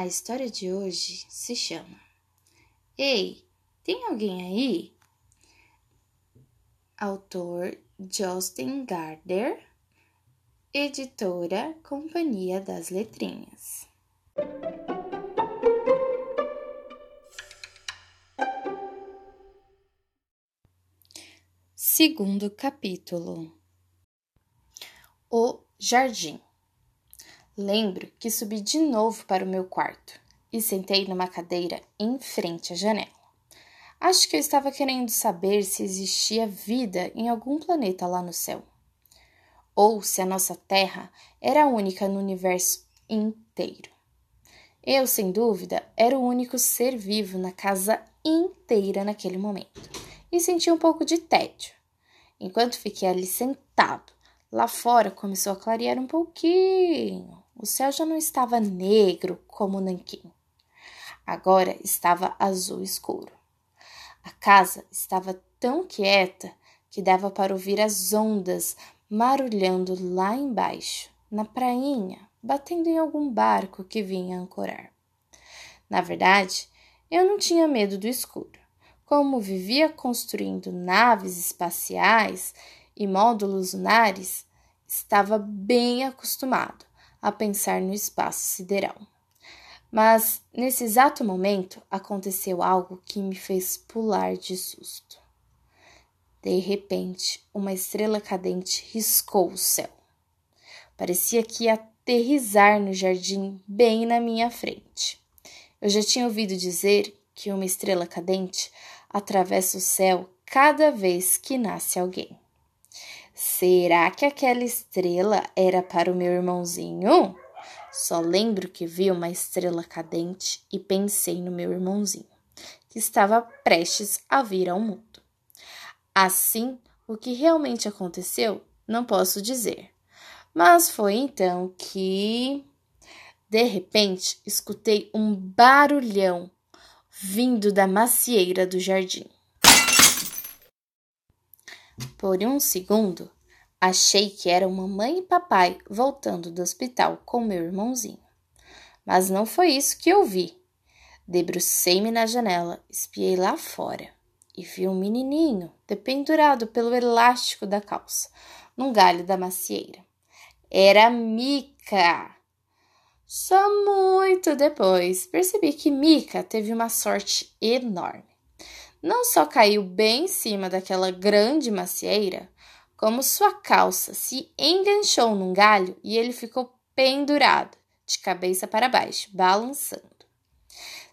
A história de hoje se chama Ei, tem alguém aí? Autor Justin Gardner, editora Companhia das Letrinhas. Segundo capítulo O Jardim Lembro que subi de novo para o meu quarto e sentei numa cadeira em frente à janela. Acho que eu estava querendo saber se existia vida em algum planeta lá no céu. Ou se a nossa Terra era única no universo inteiro. Eu, sem dúvida, era o único ser vivo na casa inteira naquele momento e senti um pouco de tédio. Enquanto fiquei ali sentado, lá fora começou a clarear um pouquinho. O céu já não estava negro como nanquim. Agora estava azul escuro. A casa estava tão quieta que dava para ouvir as ondas marulhando lá embaixo, na prainha, batendo em algum barco que vinha ancorar. Na verdade, eu não tinha medo do escuro. Como vivia construindo naves espaciais e módulos lunares, estava bem acostumado a pensar no espaço sideral. Mas nesse exato momento aconteceu algo que me fez pular de susto. De repente, uma estrela cadente riscou o céu. Parecia que ia aterrizar no jardim bem na minha frente. Eu já tinha ouvido dizer que uma estrela cadente atravessa o céu cada vez que nasce alguém. Será que aquela estrela era para o meu irmãozinho? Só lembro que vi uma estrela cadente e pensei no meu irmãozinho, que estava prestes a vir ao mundo. Assim, o que realmente aconteceu, não posso dizer. Mas foi então que, de repente, escutei um barulhão vindo da macieira do jardim. Por um segundo, achei que eram mamãe e papai voltando do hospital com meu irmãozinho. Mas não foi isso que eu vi. Debrucei-me na janela, espiei lá fora e vi um menininho dependurado pelo elástico da calça, num galho da macieira. Era Mica! Só muito depois percebi que Mica teve uma sorte enorme não só caiu bem em cima daquela grande macieira, como sua calça se enganchou num galho e ele ficou pendurado, de cabeça para baixo, balançando.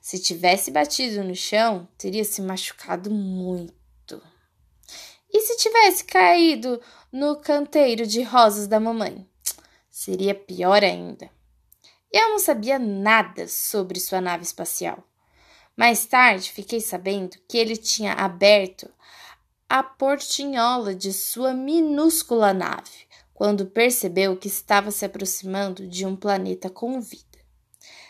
Se tivesse batido no chão, teria se machucado muito. E se tivesse caído no canteiro de rosas da mamãe? Seria pior ainda. Eu não sabia nada sobre sua nave espacial. Mais tarde, fiquei sabendo que ele tinha aberto a portinhola de sua minúscula nave quando percebeu que estava se aproximando de um planeta com vida.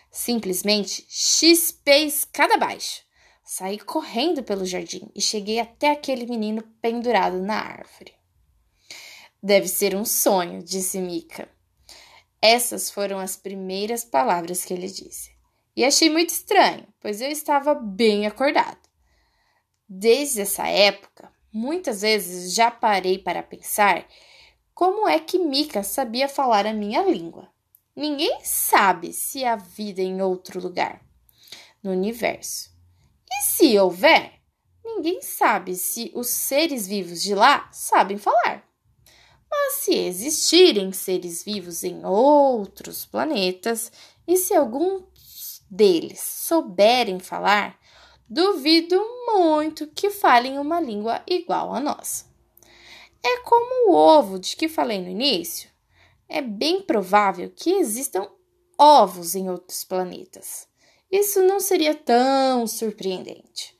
Simplesmente chispei escada abaixo. Saí correndo pelo jardim e cheguei até aquele menino pendurado na árvore. Deve ser um sonho, disse Mica. Essas foram as primeiras palavras que ele disse e achei muito estranho, pois eu estava bem acordado. Desde essa época, muitas vezes já parei para pensar como é que Mika sabia falar a minha língua. Ninguém sabe se há vida em outro lugar no universo. E se houver, ninguém sabe se os seres vivos de lá sabem falar. Mas se existirem seres vivos em outros planetas e se algum deles souberem falar, duvido muito que falem uma língua igual à nossa. É como o ovo de que falei no início. É bem provável que existam ovos em outros planetas. Isso não seria tão surpreendente.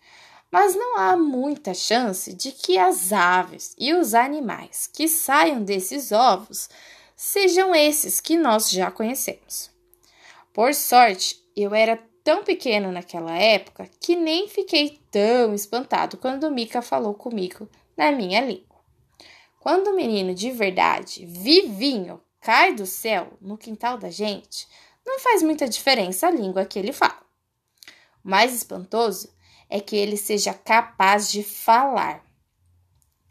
Mas não há muita chance de que as aves e os animais que saiam desses ovos sejam esses que nós já conhecemos. Por sorte, eu era tão pequeno naquela época que nem fiquei tão espantado quando Mika falou comigo na minha língua. Quando o menino de verdade, vivinho, cai do céu no quintal da gente, não faz muita diferença a língua que ele fala. O mais espantoso é que ele seja capaz de falar.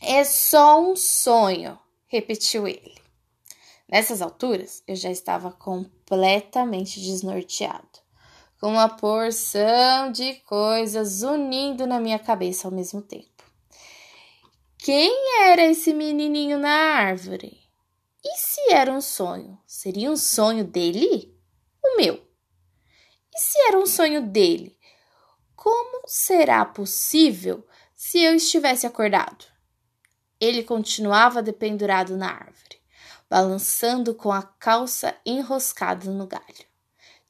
É só um sonho, repetiu ele. Nessas alturas, eu já estava completamente desnorteado, com uma porção de coisas unindo na minha cabeça ao mesmo tempo. Quem era esse menininho na árvore? E se era um sonho? Seria um sonho dele? O meu. E se era um sonho dele? Como será possível se eu estivesse acordado? Ele continuava dependurado na árvore, balançando com a calça enroscada no galho.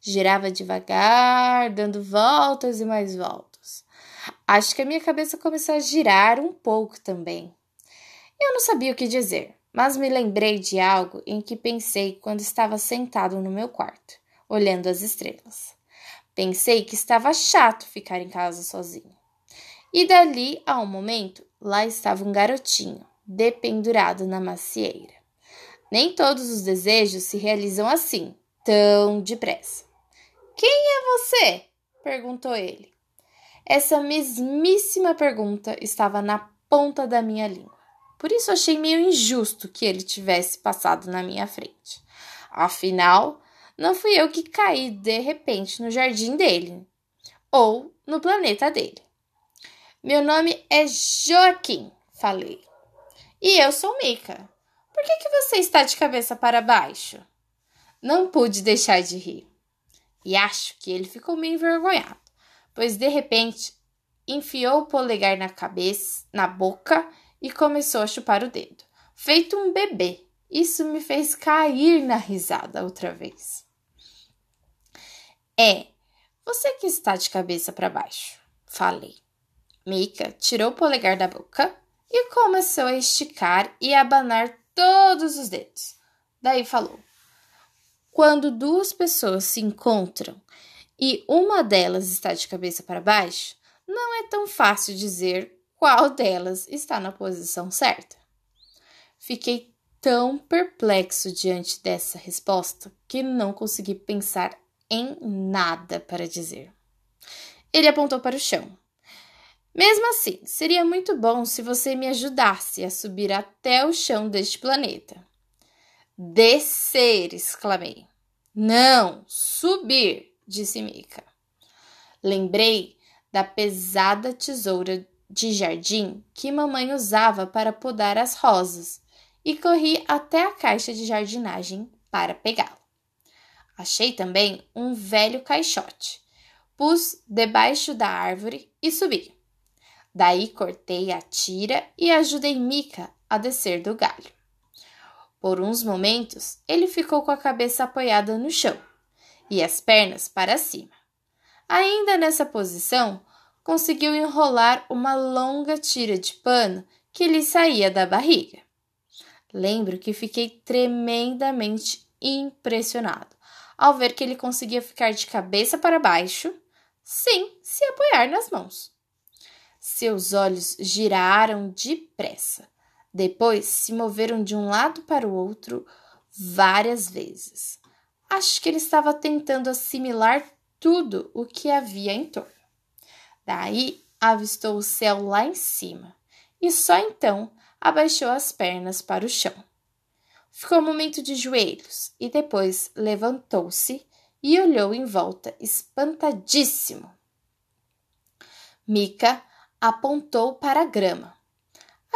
Girava devagar, dando voltas e mais voltas. Acho que a minha cabeça começou a girar um pouco também. Eu não sabia o que dizer mas me lembrei de algo em que pensei quando estava sentado no meu quarto, olhando as estrelas. Pensei que estava chato ficar em casa sozinho. E dali a um momento, lá estava um garotinho, dependurado na macieira. Nem todos os desejos se realizam assim, tão depressa. Quem é você? perguntou ele. Essa mesmíssima pergunta estava na ponta da minha língua. Por isso achei meio injusto que ele tivesse passado na minha frente. Afinal, não fui eu que caí de repente no jardim dele ou no planeta dele. Meu nome é Joaquim, falei. E eu sou Mica. Por que, que você está de cabeça para baixo? Não pude deixar de rir. E acho que ele ficou meio envergonhado, pois de repente enfiou o polegar na cabeça, na boca e começou a chupar o dedo, feito um bebê. Isso me fez cair na risada outra vez. É, você que está de cabeça para baixo, falei. Mika tirou o polegar da boca e começou a esticar e abanar todos os dedos. Daí falou: Quando duas pessoas se encontram e uma delas está de cabeça para baixo, não é tão fácil dizer qual delas está na posição certa? Fiquei tão perplexo diante dessa resposta que não consegui pensar em nada para dizer. Ele apontou para o chão. Mesmo assim, seria muito bom se você me ajudasse a subir até o chão deste planeta. Descer, exclamei. Não, subir, disse Mika. Lembrei da pesada tesoura de jardim que mamãe usava para podar as rosas e corri até a caixa de jardinagem para pegá-lo. Achei também um velho caixote. Pus debaixo da árvore e subi. Daí cortei a tira e ajudei Mica a descer do galho. Por uns momentos, ele ficou com a cabeça apoiada no chão e as pernas para cima. Ainda nessa posição, conseguiu enrolar uma longa tira de pano que lhe saía da barriga. Lembro que fiquei tremendamente impressionado ao ver que ele conseguia ficar de cabeça para baixo sem se apoiar nas mãos. Seus olhos giraram depressa, depois se moveram de um lado para o outro várias vezes. Acho que ele estava tentando assimilar tudo o que havia em torno. Daí avistou o céu lá em cima e só então abaixou as pernas para o chão. Ficou um momento de joelhos e depois levantou-se e olhou em volta, espantadíssimo. Mica apontou para a grama.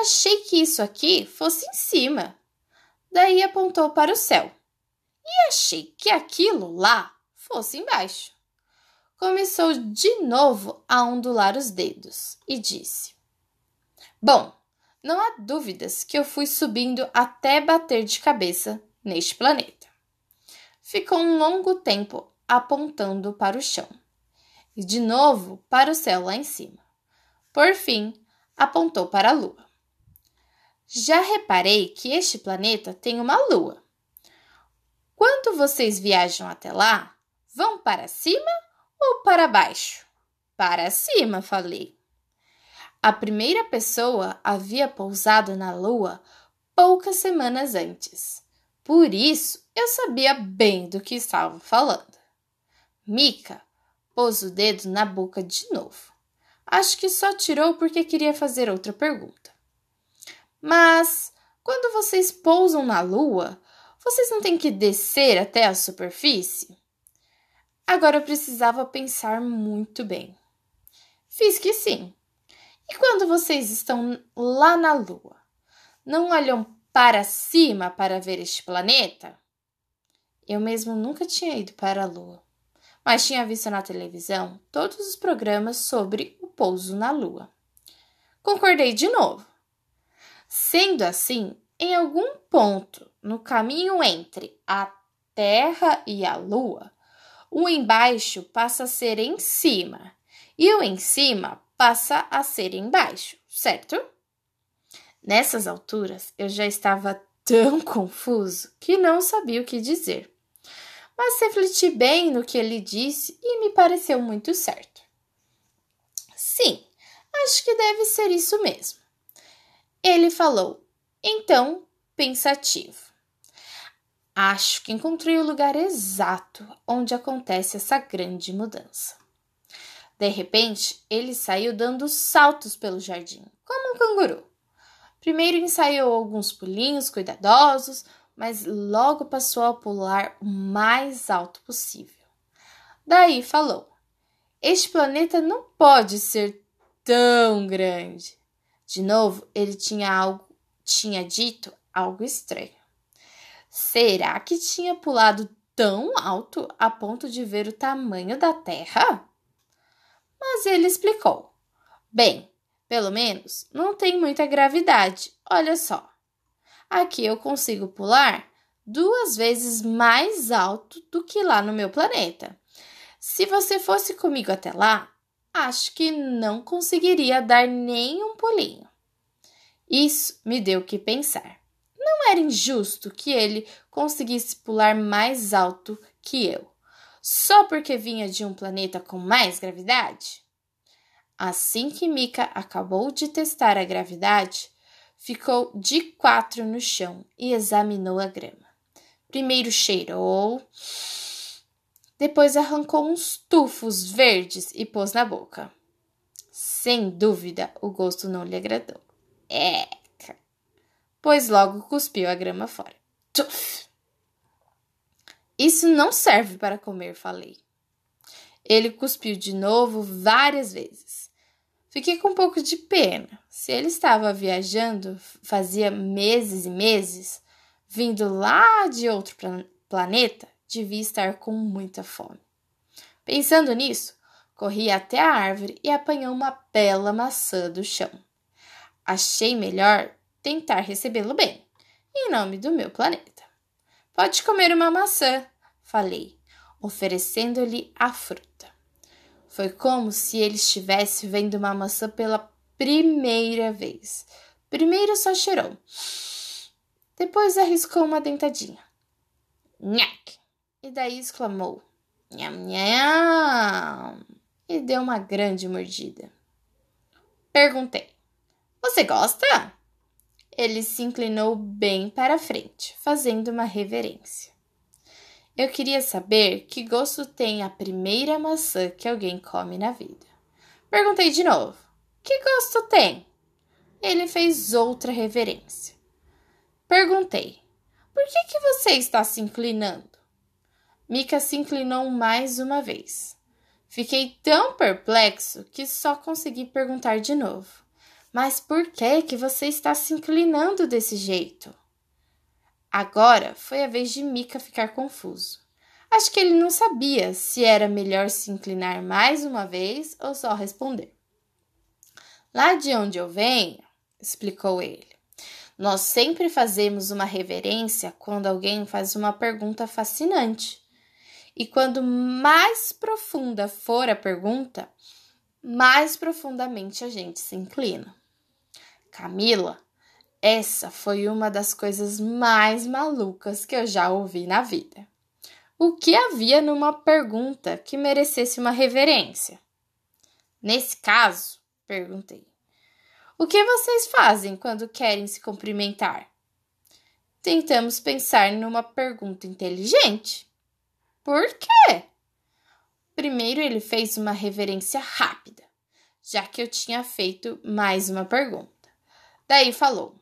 Achei que isso aqui fosse em cima. Daí apontou para o céu. E achei que aquilo lá fosse embaixo começou de novo a ondular os dedos e disse: Bom, não há dúvidas que eu fui subindo até bater de cabeça neste planeta. Ficou um longo tempo apontando para o chão e de novo para o céu lá em cima. Por fim, apontou para a lua. Já reparei que este planeta tem uma lua. Quando vocês viajam até lá, vão para cima ou para baixo? Para cima, falei. A primeira pessoa havia pousado na lua poucas semanas antes. Por isso, eu sabia bem do que estava falando. Mica pôs o dedo na boca de novo. Acho que só tirou porque queria fazer outra pergunta. Mas quando vocês pousam na lua, vocês não têm que descer até a superfície? Agora eu precisava pensar muito bem. Fiz que sim. E quando vocês estão lá na lua, não olham para cima para ver este planeta? Eu mesmo nunca tinha ido para a lua, mas tinha visto na televisão todos os programas sobre o pouso na lua. Concordei de novo. Sendo assim, em algum ponto no caminho entre a Terra e a Lua, o embaixo passa a ser em cima e o em cima passa a ser embaixo, certo? Nessas alturas eu já estava tão confuso que não sabia o que dizer. Mas refleti bem no que ele disse e me pareceu muito certo. Sim, acho que deve ser isso mesmo. Ele falou, então, pensativo. Acho que encontrei o lugar exato onde acontece essa grande mudança. De repente, ele saiu dando saltos pelo jardim, como um canguru. Primeiro ensaiou alguns pulinhos cuidadosos, mas logo passou a pular o mais alto possível. Daí falou: Este planeta não pode ser tão grande. De novo, ele tinha algo, tinha dito algo estranho. Será que tinha pulado tão alto a ponto de ver o tamanho da Terra? Mas ele explicou: Bem, pelo menos não tem muita gravidade. Olha só. Aqui eu consigo pular duas vezes mais alto do que lá no meu planeta. Se você fosse comigo até lá, acho que não conseguiria dar nem um pulinho. Isso me deu que pensar. Não era injusto que ele conseguisse pular mais alto que eu, só porque vinha de um planeta com mais gravidade? Assim que Mika acabou de testar a gravidade, ficou de quatro no chão e examinou a grama. Primeiro cheirou, depois arrancou uns tufos verdes e pôs na boca. Sem dúvida, o gosto não lhe agradou. Eca! Pois logo cuspiu a grama fora. Tuf! Isso não serve para comer, falei. Ele cuspiu de novo várias vezes. Fiquei com um pouco de pena. Se ele estava viajando fazia meses e meses, vindo lá de outro planeta, devia estar com muita fome. Pensando nisso, corri até a árvore e apanhei uma bela maçã do chão. Achei melhor tentar recebê-lo bem, em nome do meu planeta. Pode comer uma maçã, falei, oferecendo-lhe a fruta. Foi como se ele estivesse vendo uma maçã pela primeira vez. Primeiro só cheirou, depois arriscou uma dentadinha. Nhaque! E daí exclamou: Nham, nham! E deu uma grande mordida. Perguntei: Você gosta? Ele se inclinou bem para frente, fazendo uma reverência. Eu queria saber que gosto tem a primeira maçã que alguém come na vida. Perguntei de novo: Que gosto tem? Ele fez outra reverência. Perguntei: Por que, que você está se inclinando? Mika se inclinou mais uma vez. Fiquei tão perplexo que só consegui perguntar de novo. Mas por que que você está se inclinando desse jeito? Agora foi a vez de Mika ficar confuso. Acho que ele não sabia se era melhor se inclinar mais uma vez ou só responder. Lá de onde eu venho, explicou ele, nós sempre fazemos uma reverência quando alguém faz uma pergunta fascinante. E quando mais profunda for a pergunta, mais profundamente a gente se inclina. Camila, essa foi uma das coisas mais malucas que eu já ouvi na vida. O que havia numa pergunta que merecesse uma reverência? Nesse caso, perguntei, o que vocês fazem quando querem se cumprimentar? Tentamos pensar numa pergunta inteligente. Por quê? Primeiro ele fez uma reverência rápida, já que eu tinha feito mais uma pergunta. Daí falou: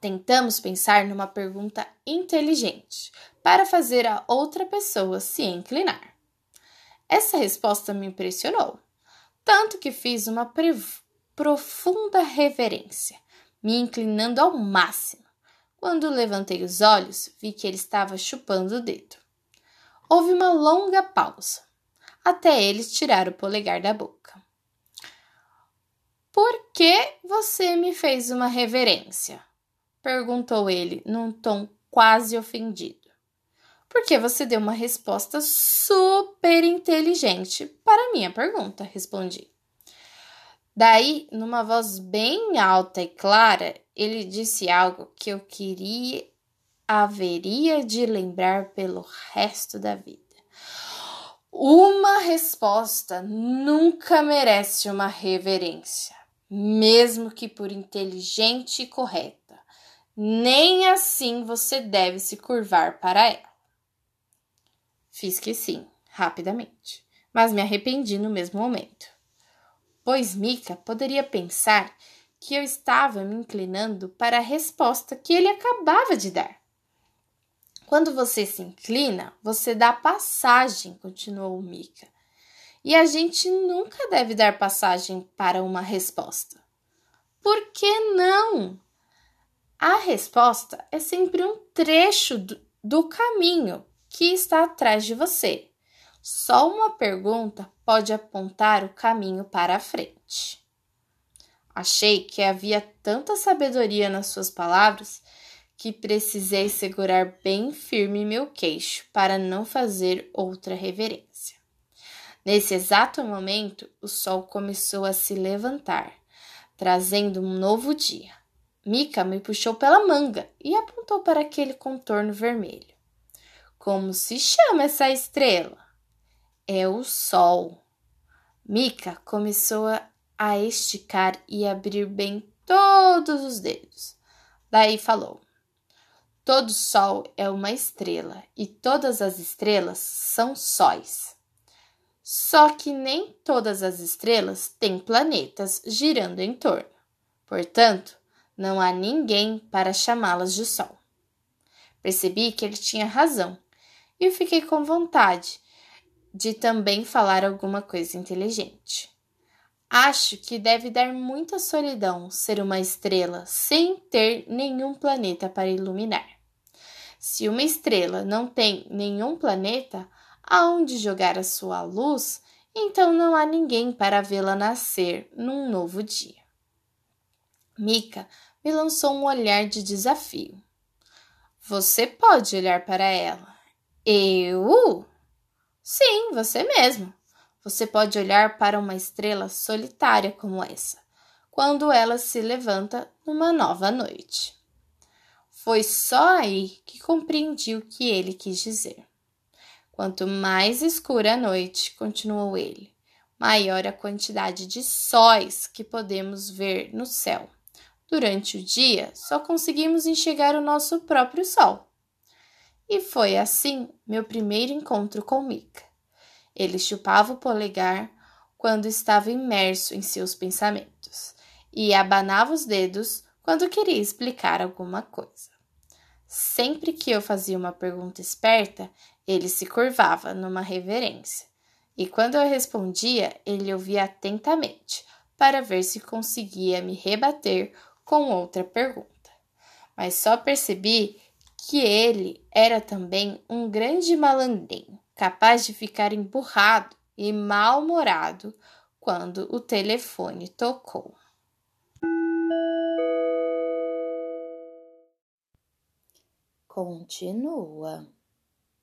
Tentamos pensar numa pergunta inteligente para fazer a outra pessoa se inclinar. Essa resposta me impressionou, tanto que fiz uma profunda reverência, me inclinando ao máximo. Quando levantei os olhos, vi que ele estava chupando o dedo. Houve uma longa pausa, até eles tirar o polegar da boca. Por que você me fez uma reverência? perguntou ele num tom quase ofendido. Porque você deu uma resposta super inteligente para minha pergunta, respondi. Daí, numa voz bem alta e clara, ele disse algo que eu queria haveria de lembrar pelo resto da vida. Uma resposta nunca merece uma reverência, mesmo que por inteligente e correta nem assim você deve se curvar para ela. Fiz que sim, rapidamente, mas me arrependi no mesmo momento, pois Mika poderia pensar que eu estava me inclinando para a resposta que ele acabava de dar. Quando você se inclina, você dá passagem, continuou Mika. E a gente nunca deve dar passagem para uma resposta. Por que não? A resposta é sempre um trecho do, do caminho que está atrás de você. Só uma pergunta pode apontar o caminho para a frente. Achei que havia tanta sabedoria nas suas palavras que precisei segurar bem firme meu queixo para não fazer outra reverência. Nesse exato momento, o sol começou a se levantar, trazendo um novo dia. Mika me puxou pela manga e apontou para aquele contorno vermelho. Como se chama essa estrela? É o Sol. Mika começou a esticar e abrir bem todos os dedos. Daí falou: Todo sol é uma estrela e todas as estrelas são sóis. Só que nem todas as estrelas têm planetas girando em torno. Portanto, não há ninguém para chamá-las de sol. Percebi que ele tinha razão e fiquei com vontade de também falar alguma coisa inteligente. Acho que deve dar muita solidão ser uma estrela sem ter nenhum planeta para iluminar. Se uma estrela não tem nenhum planeta aonde jogar a sua luz, então não há ninguém para vê-la nascer num novo dia. Mica me lançou um olhar de desafio. Você pode olhar para ela. Eu? Sim, você mesmo. Você pode olhar para uma estrela solitária como essa, quando ela se levanta numa nova noite. Foi só aí que compreendi o que ele quis dizer. Quanto mais escura a noite, continuou ele, maior a quantidade de sóis que podemos ver no céu. Durante o dia, só conseguimos enxergar o nosso próprio sol. E foi assim meu primeiro encontro com Mika. Ele chupava o polegar quando estava imerso em seus pensamentos e abanava os dedos quando queria explicar alguma coisa. Sempre que eu fazia uma pergunta esperta, ele se curvava numa reverência, e quando eu respondia, ele ouvia atentamente para ver se conseguia me rebater com outra pergunta. Mas só percebi que ele era também um grande malandrinho, capaz de ficar emburrado e mal-humorado quando o telefone tocou. Continua.